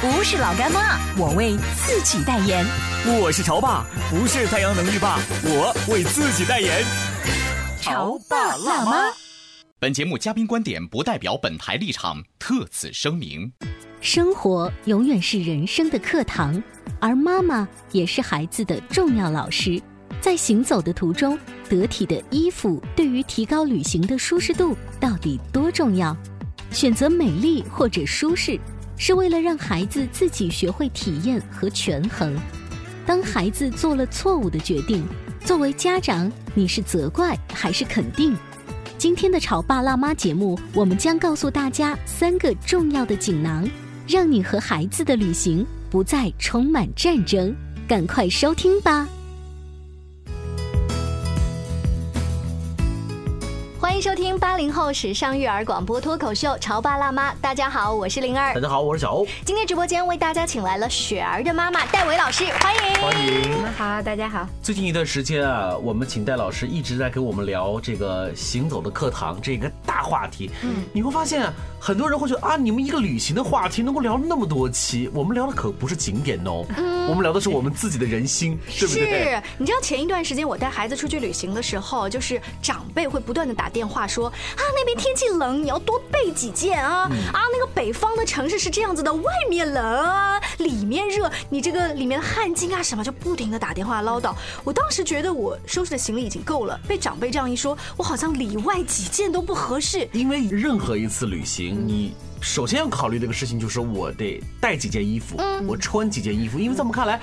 不是老干妈，我为自己代言。我是潮爸，不是太阳能浴霸，我为自己代言。潮爸辣妈。本节目嘉宾观点不代表本台立场，特此声明。生活永远是人生的课堂，而妈妈也是孩子的重要老师。在行走的途中，得体的衣服对于提高旅行的舒适度到底多重要？选择美丽或者舒适，是为了让孩子自己学会体验和权衡。当孩子做了错误的决定，作为家长，你是责怪还是肯定？今天的潮爸辣妈节目，我们将告诉大家三个重要的锦囊，让你和孩子的旅行不再充满战争。赶快收听吧！欢迎收听八零后时尚育儿广播脱口秀《潮爸辣妈》，大家好，我是灵儿，大家好，我是小欧。今天直播间为大家请来了雪儿的妈妈戴维老师，欢迎，欢迎，你们好，大家好。最近一段时间啊，我们请戴老师一直在跟我们聊这个行走的课堂这个大话题。嗯，你会发现很多人会觉得啊，你们一个旅行的话题能够聊那么多期，我们聊的可不是景点哦，我们聊的是我们自己的人心，对不对？是，你知道前一段时间我带孩子出去旅行的时候，就是长辈会不断的打电话说啊，那边天气冷，你要多备几件啊啊，那个北方的城市是这样子的，外面冷啊，里面热，你这个里面的汗巾啊什么，就不停的打电话唠叨。我当时觉得我收拾的行李已经够了，被长辈这样一说，我好像里外几件都不合适。因为任何一次旅行，你首先要考虑的一个事情就是我得带几件衣服，我穿几件衣服，因为在我们看来。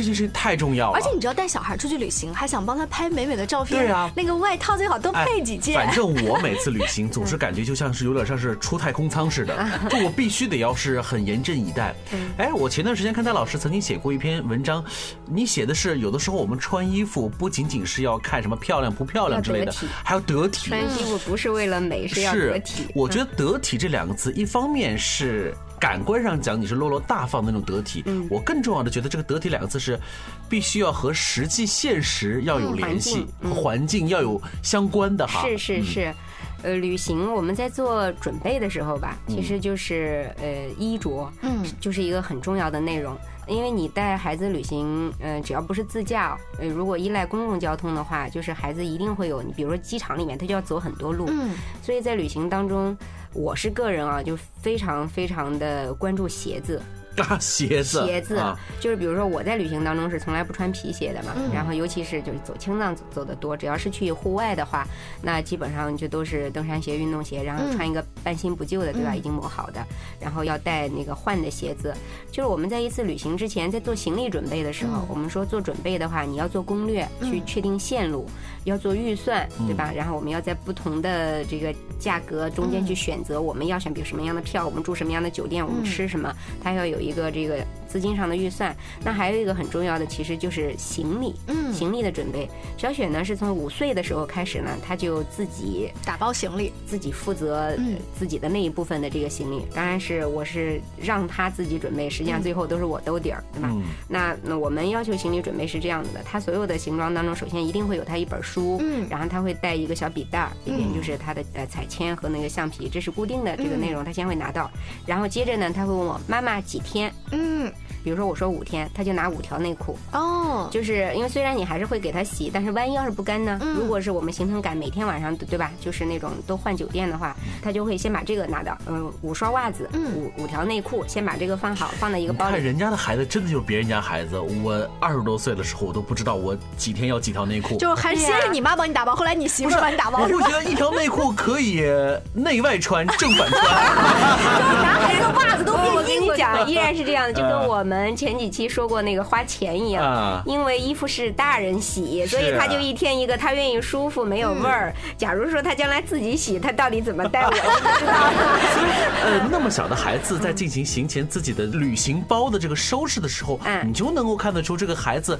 这件事情太重要了，而且你知道带小孩出去旅行，还想帮他拍美美的照片，对啊，那个外套最好多配几件。反正我每次旅行总是感觉就像是有点像是出太空舱似的，就我必须得要是很严阵以待。哎，我前段时间看戴老师曾经写过一篇文章，你写的是有的时候我们穿衣服不仅仅是要看什么漂亮不漂亮之类的，还要得体。穿衣服不是为了美，是要得体。我觉得得体这两个字，一方面是。感官上讲，你是落落大方的那种得体。嗯，我更重要的觉得这个得体两个字是，必须要和实际现实要有联系，和环境要有相关的哈。是是是，呃，旅行我们在做准备的时候吧，其实就是呃衣着，嗯，就是一个很重要的内容。因为你带孩子旅行，呃，只要不是自驾，呃，如果依赖公共交通的话，就是孩子一定会有，你比如说机场里面，他就要走很多路。嗯，所以在旅行当中。我是个人啊，就非常非常的关注鞋子。鞋子，鞋子，就是比如说我在旅行当中是从来不穿皮鞋的嘛，然后尤其是就是走青藏走的多，只要是去户外的话，那基本上就都是登山鞋、运动鞋，然后穿一个半新不旧的，对吧？已经磨好的，然后要带那个换的鞋子。就是我们在一次旅行之前，在做行李准备的时候，我们说做准备的话，你要做攻略，去确定线路，要做预算，对吧？然后我们要在不同的这个价格中间去选择，我们要选比如什么样的票，我们住什么样的酒店，我们吃什么，它要有一。一个这个资金上的预算，那还有一个很重要的，其实就是行李，嗯，行李的准备。小雪呢，是从五岁的时候开始呢，她就自己打包行李，自己负责自己的那一部分的这个行李。当然是我是让她自己准备，实际上最后都是我兜底儿，对吧？那那我们要求行李准备是这样子的，她所有的行装当中，首先一定会有她一本书，嗯，然后她会带一个小笔袋儿，里面就是她的呃彩铅和那个橡皮，这是固定的这个内容，她先会拿到。然后接着呢，她会问我妈妈几天。嗯，比如说我说五天，他就拿五条内裤，哦，就是因为虽然你还是会给他洗，但是万一要是不干呢？如果是我们行程赶每天晚上对吧，就是那种都换酒店的话，他就会先把这个拿到，嗯，五双袜子，五五条内裤，先把这个放好，放在一个包里。看人家的孩子真的就是别人家孩子，我二十多岁的时候我都不知道我几天要几条内裤，就还是先是你妈帮你打包，后来你媳妇帮你打包。我不觉得一条内裤可以内外穿，正反穿。就男孩子袜子都变我跟硬了。你讲，依然是这样的，就跟我们前几期说过那个花钱一样啊，因为衣服是大人洗，所以他就一天一个，他愿意舒服，没有味儿。假如说他将来自己洗，他到底怎么带我，就不知道。呃，那么小的孩子在进行行前自己的旅行包的这个收拾的时候，嗯你就能够看得出这个孩子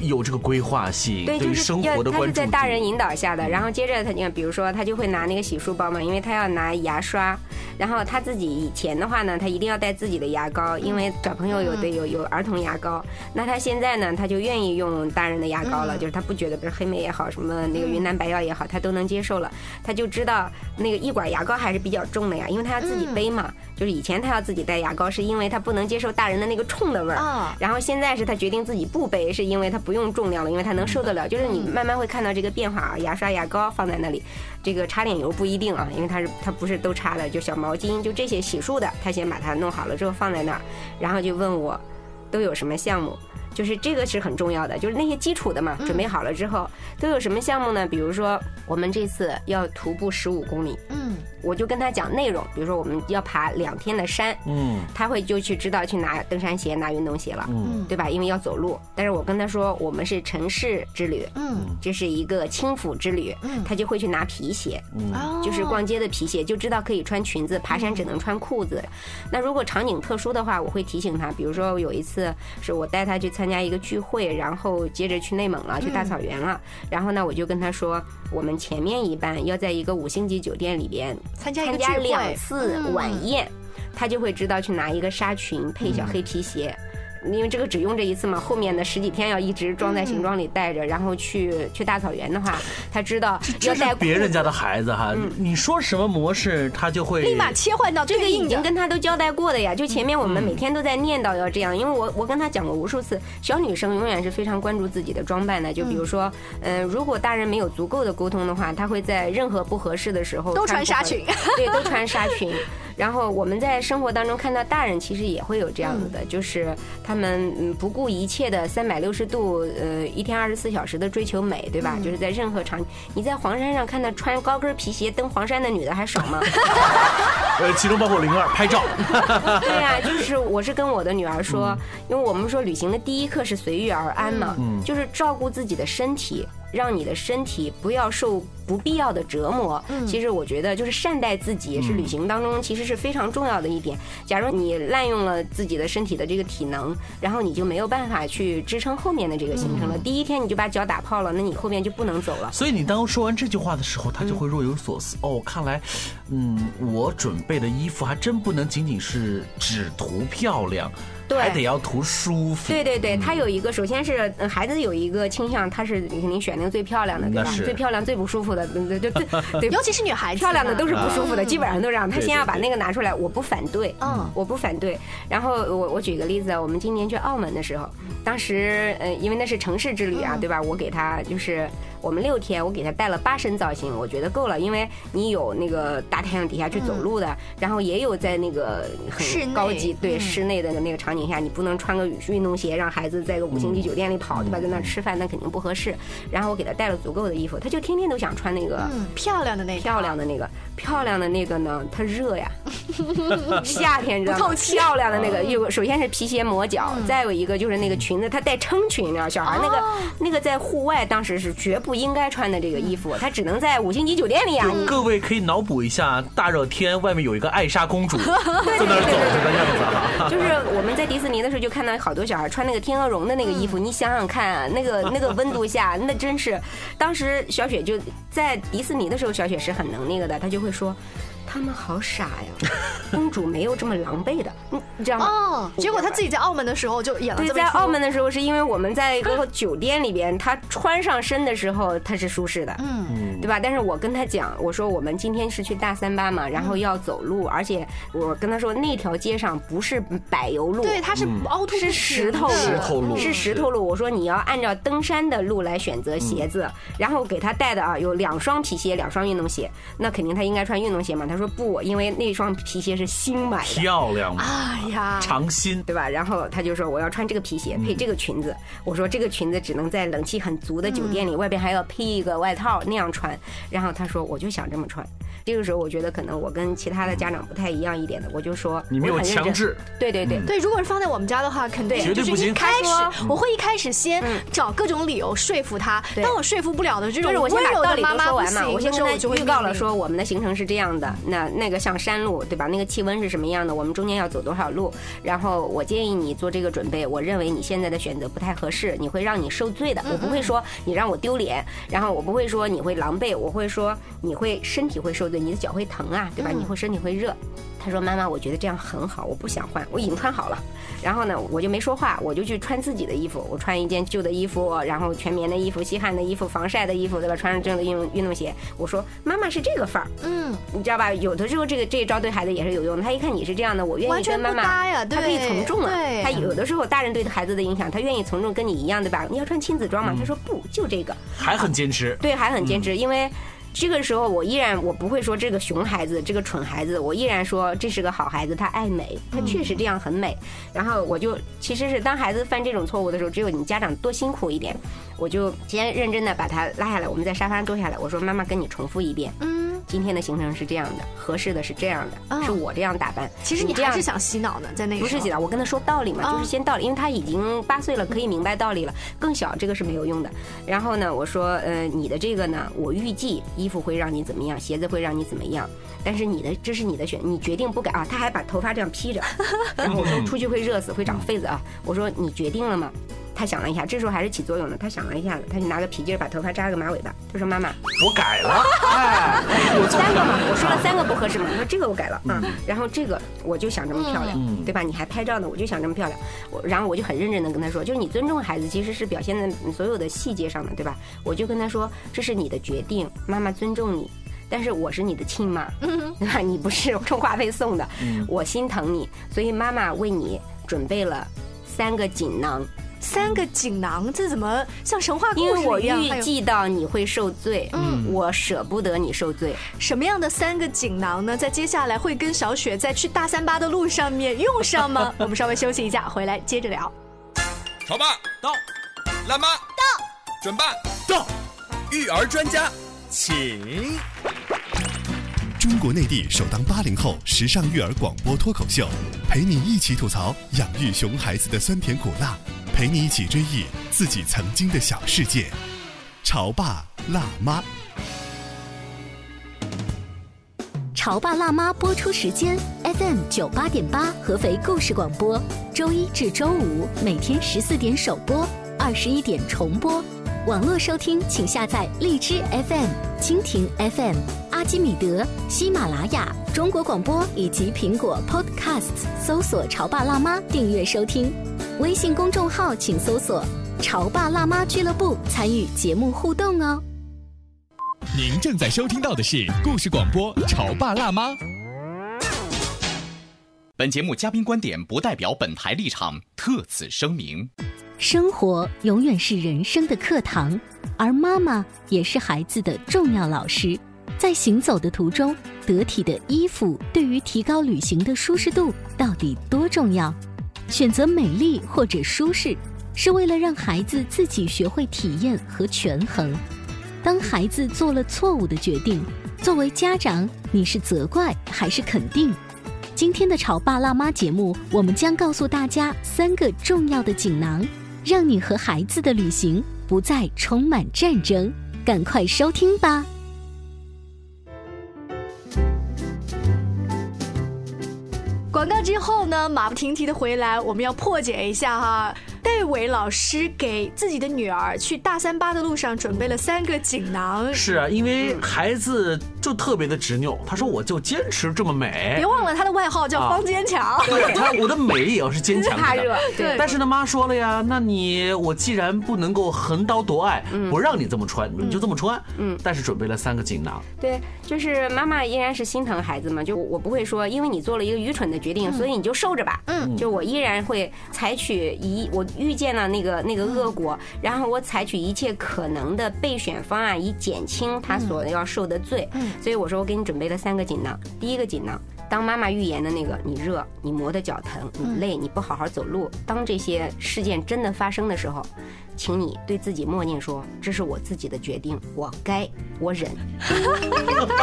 有这个规划性，对，于就是生活的关注度。在大人引导下的，然后接着他就比如说他就会拿那个洗漱包嘛，因为他要拿牙刷，然后他自己以前的话呢，他一定要带自己的牙膏，因为小朋友有的有有儿童牙膏，那他现在呢，他就愿意用大人的牙膏了，就是他不觉得，比如黑莓也好，什么那个云南白药也好，他都能接受了，他就知道那个一管牙膏还是比较重的呀，因为他要自己背嘛，就是以前他要自己带牙膏，是因为他不能接受大人的那个冲的味儿啊然后现在是他决定自己不背，是因为他不用重量了，因为他能受得了。就是你慢慢会看到这个变化啊，牙刷、牙膏放在那里，这个擦脸油不一定啊，因为它是它不是都擦的，就小毛巾，就这些洗漱的，他先把它弄好了之后放在那儿，然后就问我都有什么项目。就是这个是很重要的，就是那些基础的嘛，准备好了之后都有什么项目呢？比如说我们这次要徒步十五公里，嗯，我就跟他讲内容，比如说我们要爬两天的山，嗯他会就去知道去拿登山鞋、拿运动鞋了，嗯对吧？因为要走路。但是我跟他说，我们是城市之旅，嗯，这是一个轻抚之旅，嗯他就会去拿皮鞋，嗯就是逛街的皮鞋，就知道可以穿裙子，爬山只能穿裤子。那如果场景特殊的话，我会提醒他，比如说有一次是我带他去参加一个聚会，然后接着去内蒙了，去大草原了，然后呢，我就跟他说，我们前面一班要在一个五星级酒店里边参加一个参加聚会。两次嗯。晚宴，他就会知道去拿一个纱裙配小黑皮鞋。因为这个只用这一次嘛，后面的十几天要一直装在行装里带着，然后去去大草原的话，他知道要带别人家的孩子哈，你说什么模式他就会立马切换到这个已经。跟他都交代过的呀，就前面我们每天都在念叨要这样，因为我我跟他讲过无数次，小女生永远是非常关注自己的装扮的，就比如说，嗯、如果大人没有足够的沟通的话，他会在任何不合适的时候都穿纱裙。对，都穿纱裙。然后我们在生活当中看到大人其实也会有这样子的，就是他们嗯不顾一切的三百六十度呃一天二十四小时的追求美，对吧？就是在任何场，你在黄山上看到穿高跟皮鞋登黄山的女的还少吗？呃，其中包括灵儿拍照，对呀、就是我是跟我的女儿说，因为我们说旅行的第一课是随遇而安嘛，就是照顾自己的身体。让你的身体不要受不必要的折磨。嗯其实我觉得就是善待自己是旅行当中其实是非常重要的一点。假如你滥用了自己的身体的这个体能，然后你就没有办法去支撑后面的这个行程了。第一天你就把脚打泡了，那你后面就不能走了。所以你当说完这句话的时候，他就会若有所思。哦，看来，嗯，我准备的衣服还真不能仅仅是只图漂亮，对还得要图舒服。对对对，他有一个，首先是呃孩子有一个倾向，他是肯定选那个最漂亮的，对吧？是最漂亮、最不舒服的，对对对对对。尤其是女孩子，漂亮的都是不舒服的，嗯基本上都这样。他先要把对对那个拿出来，我不反对，嗯我不反对。然后我我举个例子，我们今年去澳门的时候，当时呃，因为那是城市之旅啊，嗯对吧？我给他就是我们六天，我给他带了八身造型，我觉得够了，因为你有那个大太阳底下去走路的，然后也有在那个很高级对嗯。室内的那个场景下，你不能穿个运动鞋让孩子在个五星级酒店里跑，对吧？在那吃饭那肯定不合适。然后我给他带了足够的衣服，他就天天都想穿那个。嗯，漂亮的那个。漂亮的那个，漂亮的那个呢，它热呀，夏天你知道吗？漂亮的那个，有首先是皮鞋磨脚，再有一个就是那个裙子，它带撑裙，你知道，小孩？那个那个在户外当时是绝不应该穿的这个衣服，它只能在五星级酒店里啊。各位可以脑补一下，大热天外面有一个艾莎公主 在那儿走着的样子啊。就是我们在迪士尼的时候就看到好多小孩穿那个天鹅绒的那个衣服，你想想看啊，那个 那个温度下，那真是，当时小雪就在迪士尼的时候，小雪是很能那个的，她就会说。他们好傻呀，公主没有这么狼狈的，你你知道吗？哦，结果他自己在澳门的时候就演了对，在澳门的时候，是因为我们在一个酒店里边，她穿上身的时候，她是舒适的，嗯，对吧？但是我跟她讲，我说我们今天是去大三巴嘛，然后要走路，而且我跟她说那条街上不是柏油路，对，它是凹凸是石头的石头路是石头路。我说你要按照登山的路来选择鞋子，然后给他带的啊有两双皮鞋，两双运动鞋，那肯定他应该穿运动鞋嘛。他说不，因为那双皮鞋是新买的。漂亮吗，哎呀，长新。对吧？然后他就说我要穿这个皮鞋配这个裙子。我说这个裙子只能在冷气很足的酒店里，外边还要披一个外套那样穿。然后他说我就想这么穿。这个时候我觉得可能我跟其他的家长不太一样一点的，我就说你没有强制，对对对。对，如果是放在我们家的话，肯定对就是绝对不行一开始他我会一开始先找各种理由说服他，对当我说服不了的这种就是我先温柔的把道理妈妈不行都说完嘛，我先跟他预告了说我们的行程是这样的，那那个像山路对吧？那个气温是什么样的？我们中间要走多少路？然后我建议你做这个准备，我认为你现在的选择不太合适，你会让你受罪的。我不会说你让我丢脸，然后我不会说你会狼狈，我会说你会身体会受罪，你的脚会疼啊，对吧？你会身体会热。他说：“妈妈，我觉得这样很好，我不想换，我已经穿好了。然后呢，我就没说话，我就去穿自己的衣服。我穿一件旧的衣服，然后全棉的衣服、吸汗的衣服、防晒的衣服，对吧？穿上正的运动运动鞋。我说妈妈是这个范儿，嗯，你知道吧？有的时候这个这一招对孩子也是有用的。他一看你是这样的，我愿意跟妈妈，搭呀他可以从众啊。他有的时候大人对孩子的影响，他愿意从众，跟你一样，对吧？你要穿亲子装嗯嘛？他说不，就这个。还很坚持。对，还很坚持，因为。这个时候，我依然我不会说这个熊孩子，这个蠢孩子，我依然说这是个好孩子，他爱美，他确实这样很美。然后我就其实是当孩子犯这种错误的时候，只有你家长多辛苦一点，我就先认真的把他拉下来，我们在沙发上坐下来，我说妈妈跟你重复一遍，嗯，今天的行程是这样的，合适的是这样的，嗯是我这样打扮。其实你这样还是想洗脑呢，在那个时候不是洗脑，我跟他说道理嘛，啊就是先道理，因为他已经八岁了，可以明白道理了。更小这个是没有用的。然后呢，我说，呃，你的这个呢，我预计衣服会让你怎么样，鞋子会让你怎么样，但是你的这是你的选，你决定不改啊。他还把头发这样披着，然后我说出去会热死，会长痱子啊。我说你决定了吗？他想了一下，这时候还是起作用的。他想了一下子，他就拿个皮筋儿把头发扎个马尾巴。他说：“妈妈，我改了，哎，有三个嘛，我说了三个不合适嘛，我说这个我改了啊，然后这个我就想这么漂亮，嗯对吧？你还拍照呢，我就想这么漂亮，我然后我就很认真的跟他说，就是你尊重孩子，其实是表现在所有的细节上的，对吧？我就跟他说，这是你的决定，妈妈尊重你。但是我是你的亲妈，对吧？你不是充话费送的，我心疼你，所以妈妈为你准备了三个锦囊，三个锦囊，这怎么像神话故事一样因为我预计到你会受罪，嗯我舍不得你受罪。什么样的三个锦囊呢？在接下来会跟小雪在去大三巴的路上面用上吗？我们稍微休息一下，回来接着聊。潮爸到，辣妈到，准爸到，育儿专家请。中国内地首档八零后时尚育儿广播脱口秀，陪你一起吐槽养育熊孩子的酸甜苦辣，陪你一起追忆自己曾经的小世界。潮爸辣妈。潮爸辣妈播出时间：FM 九八点八，合肥故事广播，周一至周五每天十四点首播，二十一点重播。网络收听，请下载荔枝 FM、蜻蜓 FM、阿基米德、喜马拉雅、中国广播以及苹果 Podcasts，搜索“潮爸辣妈”订阅收听。微信公众号请搜索“潮爸辣妈俱乐部”，参与节目互动哦。您正在收听到的是故事广播《潮爸辣妈》。本节目嘉宾观点不代表本台立场，特此声明。生活永远是人生的课堂，而妈妈也是孩子的重要老师。在行走的途中，得体的衣服对于提高旅行的舒适度到底多重要？选择美丽或者舒适，是为了让孩子自己学会体验和权衡。当孩子做了错误的决定，作为家长，你是责怪还是肯定？今天的潮爸辣妈节目，我们将告诉大家三个重要的锦囊，让你和孩子的旅行不再充满战争。赶快收听吧！广告之后呢，马不停蹄的回来，我们要破解一下哈。戴伟老师给自己的女儿去大三巴的路上准备了三个锦囊。是啊，因为孩子就特别的执拗，他说我就坚持这么美别。忘了他的外号叫方坚强。对他，我的美也要是坚强的怕热。对但是呢，妈说了呀，那你我既然不能够横刀夺爱，不让你这么穿，你就这么穿。嗯，但是准备了三个锦囊。对，就是妈妈依然是心疼孩子嘛，就我不会说，因为你做了一个愚蠢的决定，所以你就受着吧。嗯，就我依然会采取一我遇见了那个那个恶果，然后我采取一切可能的备选方案，以减轻他所要受的罪。嗯，所以我说我给你准备了三个锦囊，第一个锦囊。当妈妈预言的那个，你热，你磨得脚疼，你累，你不好好走路。当这些事件真的发生的时候，请你对自己默念说：“这是我自己的决定，我该，我忍。”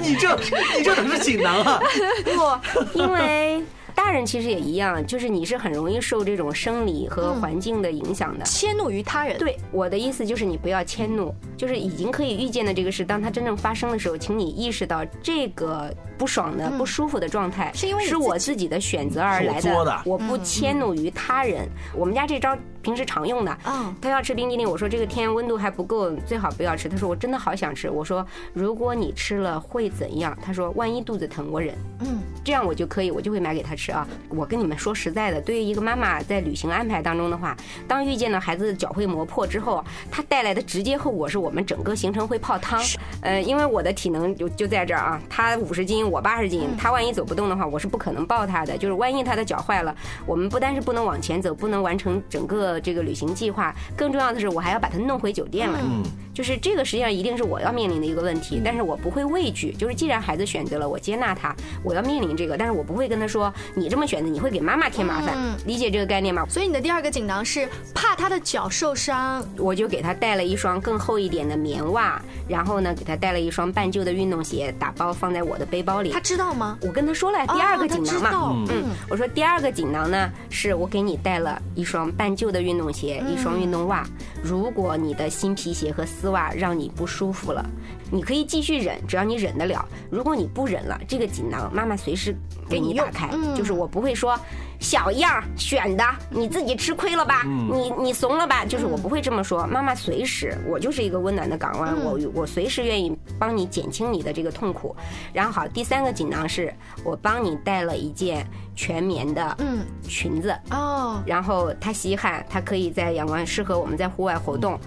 你这你这可是锦囊啊？不，因为大人其实也一样，就是你是很容易受这种生理和环境的影响的。迁怒于他人。对，我的意思就是你不要迁怒，就是已经可以预见的这个事，当它真正发生的时候，请你意识到这个不爽的、不舒服的状态是因为你是我自己的选择而来的我不迁怒于他人。我们家这招平时常用的，嗯他要吃冰激凌，我说这个天温度还不够，最好不要吃。他说我真的好想吃，我说如果你吃了会怎样？他说万一肚子疼我忍。嗯，这样我就可以，我就会买给他吃啊。我跟你们说实在的，对于一个妈妈在旅行安排当中的话，当遇见了孩子脚会磨破之后，它带来的直接后果是我们整个行程会泡汤。呃，因为我的体能就就在这儿啊，他五十斤，我八十斤，他万一走不动的话，我是不可能抱他的。就是万一他的脚坏了，我们不单是不能往前走，不能完成整个这个旅行计划，更重要的是我还要把他弄回酒店来。嗯，就是这个实际上一定是我要面临的一个问题，但是我不会畏惧。就是既然孩子选择了，我接纳他，我要面临这个，但是我不会跟他说你这么选择，你会给妈妈添麻烦。理解这个概念吗？所以你的第二个锦囊是怕他的脚受伤。我就给他带了一双更厚一点的棉袜，然后呢，给他带了一双半旧的运动鞋，打包放在我的背包里他。知道吗？我跟他说了，第二个锦囊嘛，嗯，我说第二个锦囊呢，是我给你带了一双半旧的运动鞋，一双运动袜。如果你的新皮鞋和丝袜让你不舒服了，你可以继续忍，只要你忍得了。如果你不忍了，这个锦囊妈妈随时给你打开，就是我不会说小样儿选的，你自己吃亏了吧，你你怂了吧，就是我不会这么说。妈妈随时，我就是一个温暖的港湾，我我随时愿意帮你减轻你的这个痛苦。然后好，第三个锦囊是我帮你带了一件全棉的嗯裙子。哦，然后它吸汗，它可以在阳光适合我们在户外活动。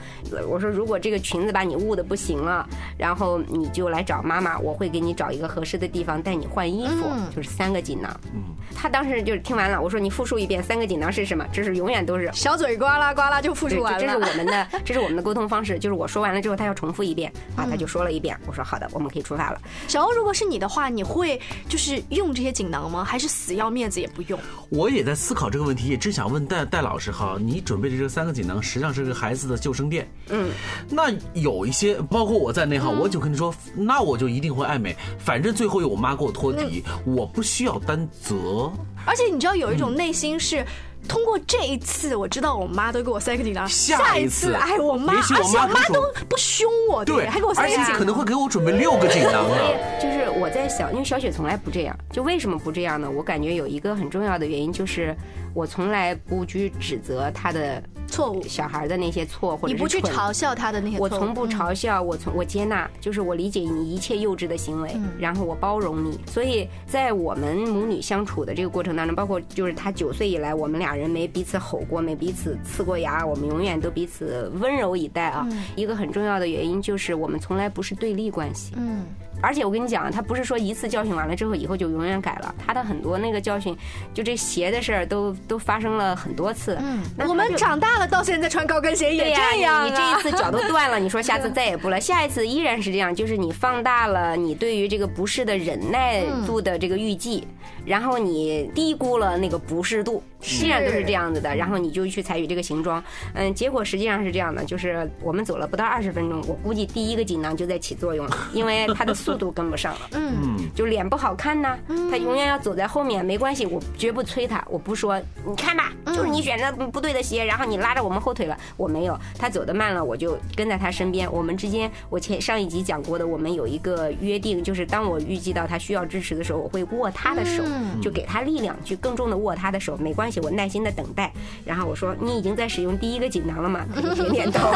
我说，如果这个裙子把你捂的不行了，然后你就来找妈妈，我会给你找一个合适的地方带你换衣服，嗯就是三个锦囊。嗯他当时就是听完了，我说你复述一遍三个锦囊是什么？这是永远都是。小嘴呱啦呱啦就复，述完了这是。我们的，这是我们的沟通方式。就是我说完了之后，他要重复一遍啊，他就说了一遍。我说好的，我们可以出发了。小欧，如果是你的话，你会就是用这些锦囊吗？还是死要面子也不用？我也在思考这个问题，也只想问戴戴老师哈，你准备的这三个锦囊实际上是个孩子的救生垫。嗯，那有一些，包括我在内哈，我就跟你说，那我就一定会爱美，反正最后有我妈给我托底，我不需要担责。而且你知道有一种内心是。通过这一次，我知道我妈都给我塞个锦囊，下一次哎，我妈，而且我妈都不凶我，对，还给我塞而且个锦囊。可能会给我准备六个锦囊所呢。就是我在想，因为小雪从来不这样，就为什么不这样呢？我感觉有一个很重要的原因，就是我从来不去指责他的错误，小孩的那些错，或者你不去嘲笑他的那些错误，我从不嗯嘲笑，我从我接纳，就是我理解你一切幼稚的行为，嗯然后我包容你。所以在我们母女相处的这个过程当中，包括就是他九岁以来，我们俩人没彼此吼过，没彼此呲过牙，我们永远都彼此温柔以待啊。一个很重要的原因就是我们从来不是对立关系。嗯，而且我跟你讲，他不是说一次教训完了之后以后就永远改了，他的很多那个教训，就这鞋的事儿都都发生了很多次。嗯，我们长大了，到现在穿高跟鞋也这样、啊。你你这一次脚都断了，你说下次再也不了，下一次依然是这样，就是你放大了你对于这个不适的忍耐度的这个预计，然后你低估了那个不适度，实际上都是这样子的，然后你就去采取这个行装，嗯，结果实际上是这样的，就是我们走了不到二十分钟，我估计第一个锦囊就在起作用了，因为它的速度跟不上了，嗯，就脸不好看呐，他永远要走在后面，没关系，我绝不催他，我不说，你看吧，就是你选择不对的鞋，然后你拉着我们后腿了，我没有，他走得慢了，我就跟在他身边，我们之间，我前上一集讲过的，我们有一个约定，就是当我预计到他需要支持的时候，我会握他的手，就给他力量，去更重的握他的手，没关关系，我耐心的等待。然后我说你已经在使用第一个锦囊了吗？点点头，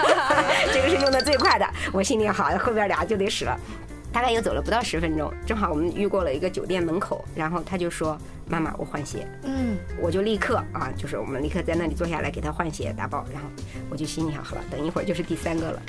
这个是用的最快的。我心里好，后边俩就得使了。大概又走了不到十分钟，正好我们遇过了一个酒店门口，然后他就说：“妈妈，我换鞋。”嗯，我就立刻啊，就是我们立刻在那里坐下来给他换鞋打包，然后我就心里想，好了，等一会儿就是第三个了。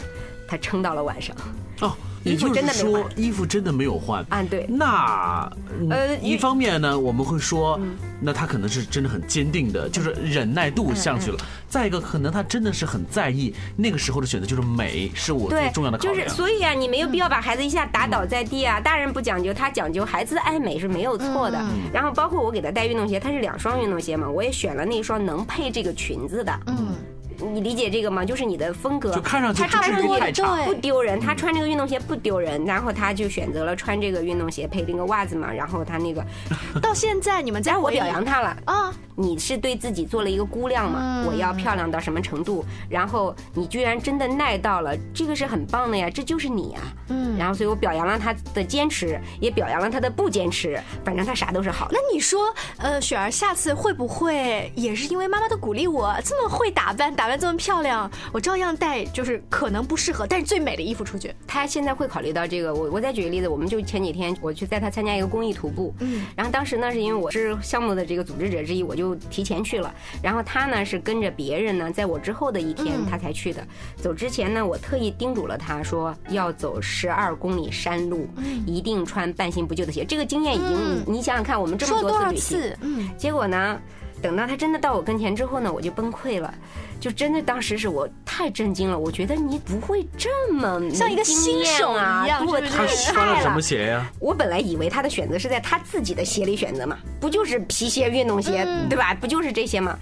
他撑到了晚上。哦，也就是说衣服真的没有换啊？对。那呃，一方面呢，我们会说，那他可能是真的很坚定的，就是忍耐度上去了。再一个，可能他真的是很在意那个时候的选择，就是美是我最重要的考量。就是所以啊，你没有必要把孩子一下打倒在地啊。大人不讲究，他讲究，孩子爱美是没有错的。然后包括我给他带运动鞋，他是两双运动鞋嘛，我也选了那双能配这个裙子的。嗯。你理解这个吗？就是你的风格，就看上去他穿这个太差，不丢人。他穿这个运动鞋不丢人，然后他就选择了穿这个运动鞋配那个袜子嘛。然后他那个，到现在你们在我表扬他了啊！你是对自己做了一个估量嘛？我要漂亮到什么程度？然后你居然真的耐到了，这个是很棒的呀！这就是你啊！嗯。然后所以我表扬了他的坚持，也表扬了他的不坚持。反正他啥都是好。那你说，呃，雪儿下次会不会也是因为妈妈的鼓励，我这么会打扮，打扮这么漂亮？我照样带，就是可能不适合，但是最美的衣服出去。他现在会考虑到这个。我我再举个例子，我们就前几天我去带他参加一个公益徒步，嗯，然后当时呢是因为我是项目的这个组织者之一，我就提前去了。然后他呢是跟着别人呢，在我之后的一天他才去的。走之前呢，我特意叮嘱了他说要走十二公里山路，一定穿半新不旧的鞋。这个经验已经，你想想看，我们这么多次旅行，嗯，结果呢，等到他真的到我跟前之后呢，我就崩溃了。就真的当时是我太震惊了，我觉得你不会这么像一个新手啊，一样，他穿了什么鞋呀？我本来以为他的选择是在他自己的鞋里选择嘛，不就是皮鞋、运动鞋，对吧？不就是这些吗？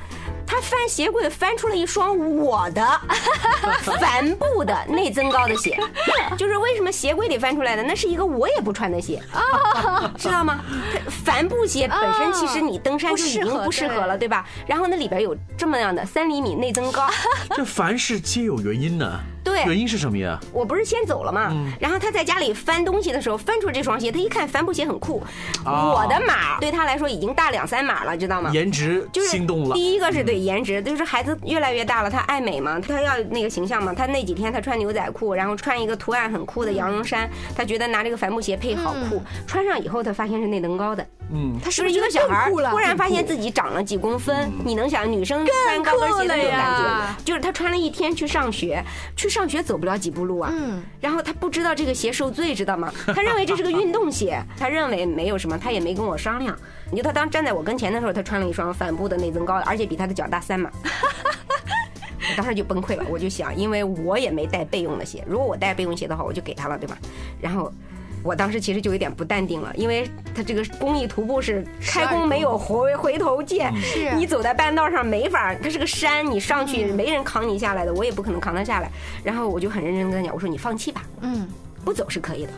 他翻鞋柜翻出了一双我的 帆布的内增高的鞋，就是为什么鞋柜里翻出来的？那是一个我也不穿的鞋，知道吗？帆布鞋本身其实你登山就已经不适合了，对吧？然后那里边有这么样的三厘米内增高，这凡事皆有原因呢。对，原因是什么呀？我不是先走了吗？然后他在家里翻东西的时候翻出这双鞋，他一看帆布鞋很酷，我的码对他来说已经大两三码了，知道吗？颜值就是心动了。第一个是对颜值，就是孩子越来越大了，他爱美嘛，他要那个形象嘛。他那几天他穿牛仔裤，然后穿一个图案很酷的羊绒衫，他觉得拿这个帆布鞋配好酷。穿上以后，他发现是内增高的。嗯，他是不是一个小孩突然发现自己长了几公分？你能想女生穿高跟鞋的那种感觉？就是他穿了一天去上学，去。上学走不了几步路啊，嗯，然后他不知道这个鞋受罪，知道吗？他认为这是个运动鞋，他认为没有什么，他也没跟我商量。你就他当站在我跟前的时候，他穿了一双帆布的内增高，而且比他的脚大三码。我当时就崩溃了，我就想，因为我也没带备用的鞋，如果我带备用鞋的话，我就给他了，对吧？然后。我当时其实就有点不淡定了，因为他这个公益徒步是开弓没有回回头箭，是你走在半道上没法，它是个山，你上去没人扛你下来的，我也不可能扛他下来。然后我就很认真跟他讲，我说你放弃吧，嗯，不走是可以的。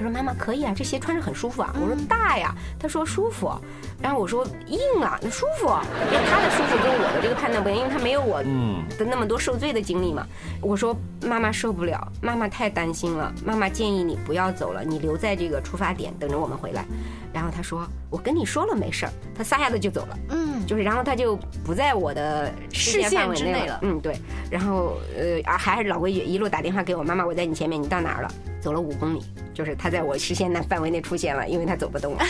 他说：“妈妈可以啊，这鞋穿着很舒服啊。”我说：“大呀。”他说：“舒服。”然后我说：“硬啊，那舒服。”因为他的舒服跟我的这个判断不一样，因为他没有我的那么多受罪的经历嘛。我说：“妈妈受不了，妈妈太担心了，妈妈建议你不要走了，你留在这个出发点等着我们回来。”然后他说：“我跟你说了没事儿。”他撒丫子就走了。嗯，就是然后他就不在我的视线范围内了。嗯，对。然后呃啊，还是老规矩，一路打电话给我妈妈，我在你前面，你到哪儿了？走了五公里，就是他在我视线的范围内出现了，因为他走不动了。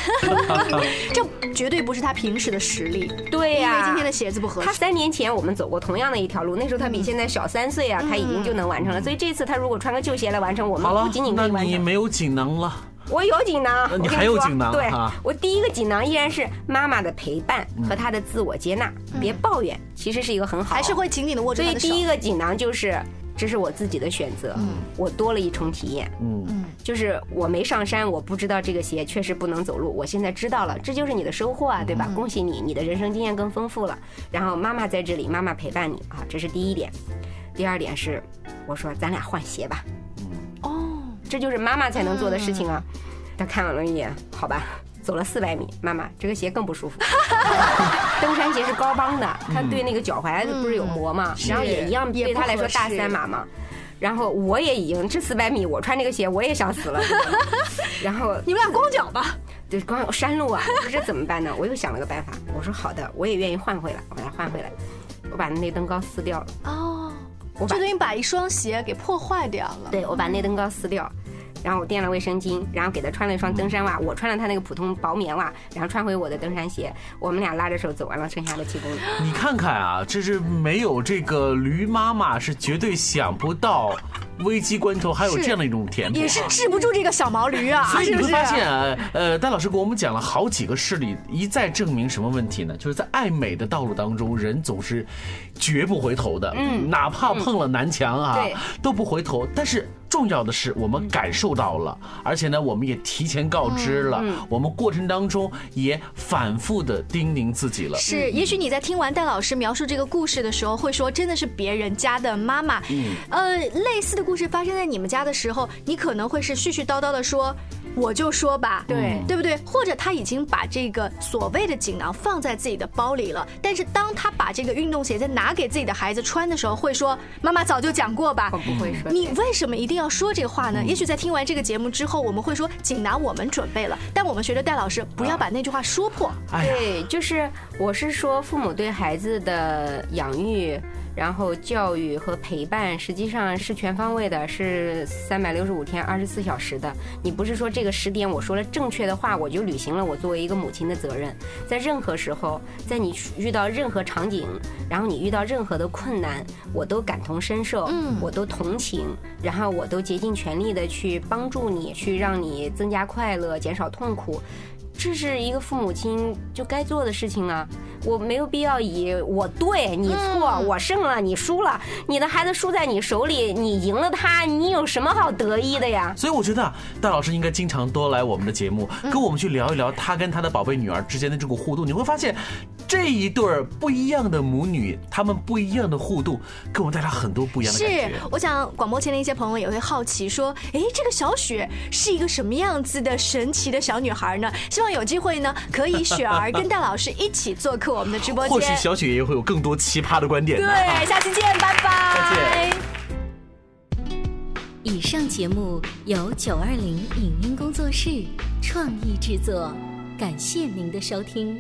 这 绝对不是他平时的实力。对呀，因为今天的鞋子不合适。他三年前我们走过同样的一条路，那时候他比现在小三岁啊，他已经就能完成了。所以这次他如果穿个旧鞋来完成，我们不仅仅可以完成。你没有锦囊了。我有锦囊，你还有锦囊。对，我第一个锦囊依然是妈妈的陪伴和她的自我接纳，别抱怨，其实是一个很好，还是会紧紧的握住所以第一个锦囊就是，这是我自己的选择，我多了一重体验。嗯嗯，就是我没上山，我不知道这个鞋确实不能走路，我现在知道了，这就是你的收获啊，对吧？恭喜你，你的人生经验更丰富了。然后妈妈在这里，妈妈陪伴你啊，这是第一点。第二点是，我说咱俩换鞋吧。哦这就是妈妈才能做的事情啊！他看了一眼，好吧，走了四百米，妈妈这个鞋更不舒服。登山鞋是高帮的，它对那个脚踝不是有磨吗？然后也一样，对他来说大三码嘛。然后我也已经这四百米，我穿这个鞋我也想死了。然后 你们俩光脚吧？对光有山路啊，我说这怎么办呢？我又想了个办法，我说好的，我也愿意换回来，我把它换回来，我把内登高撕掉了。哦，我把就等于把一双鞋给破坏掉了。对，我把内登高撕掉，然后我垫了卫生巾，然后给他穿了一双登山袜，我穿了他那个普通薄棉袜，然后穿回我的登山鞋，我们俩拉着手走完了剩下的七公里。你看看啊，这是没有这个驴妈妈是绝对想不到，危机关头还有这样的一种甜也是治不住这个小毛驴啊，所以？你 会发现啊，呃，戴老师给我们讲了好几个事例，一再证明什么问题呢？就是在爱美的道路当中，人总是绝不回头的，嗯，哪怕碰了南墙啊，对都不回头。但是重要的是，我们感受到了，而且呢，我们也提前告知了，我们过程当中也反复的叮咛自己了。是，也许你在听完戴老师描述这个故事的时候，会说真的是别人家的妈妈。嗯，呃，类似的故事发生在你们家的时候，你可能会是絮絮叨叨的说。我就说吧，对对不对？或者他已经把这个所谓的锦囊放在自己的包里了，但是当他把这个运动鞋再拿给自己的孩子穿的时候，会说：“妈妈早就讲过吧。”我不会说你为什么一定要说这个话呢？也许在听完这个节目之后，我们会说锦囊我们准备了，但我们学着戴老师不要把那句话说破。哎，对，就是我是说，父母对孩子的养育，然后教育和陪伴，实际上是全方位的，是三百六十五天、二十四小时的。你不是说这个时点我说了正确的话，我就履行了我作为一个母亲的责任。在任何时候，在你遇到任何场景，然后你遇到任何的困难，我都感同身受，嗯我都同情，然后我都竭尽全力的去帮助你，去让你增加快乐，减少痛苦。这是一个父母亲就该做的事情啊！我没有必要以我对你错，我胜了你输了，你的孩子输在你手里，你赢了他，你有什么好得意的呀？所以我觉得啊，戴老师应该经常多来我们的节目，跟我们去聊一聊他跟他的宝贝女儿之间的这个互动。你会发现，这一对儿不一样的母女，他们不一样的互动，给我们带来很多不一样的感是。，我想广播前的一些朋友也会好奇说，哎，这个小雪是一个什么样子的神奇的小女孩呢？希望有机会呢，可以雪儿跟戴老师一起做客我们的直播间或许。小雪也会有更多奇葩的观点。对，下期见，拜拜。再见以上节目由九二零影音工作室创意制作，感谢您的收听。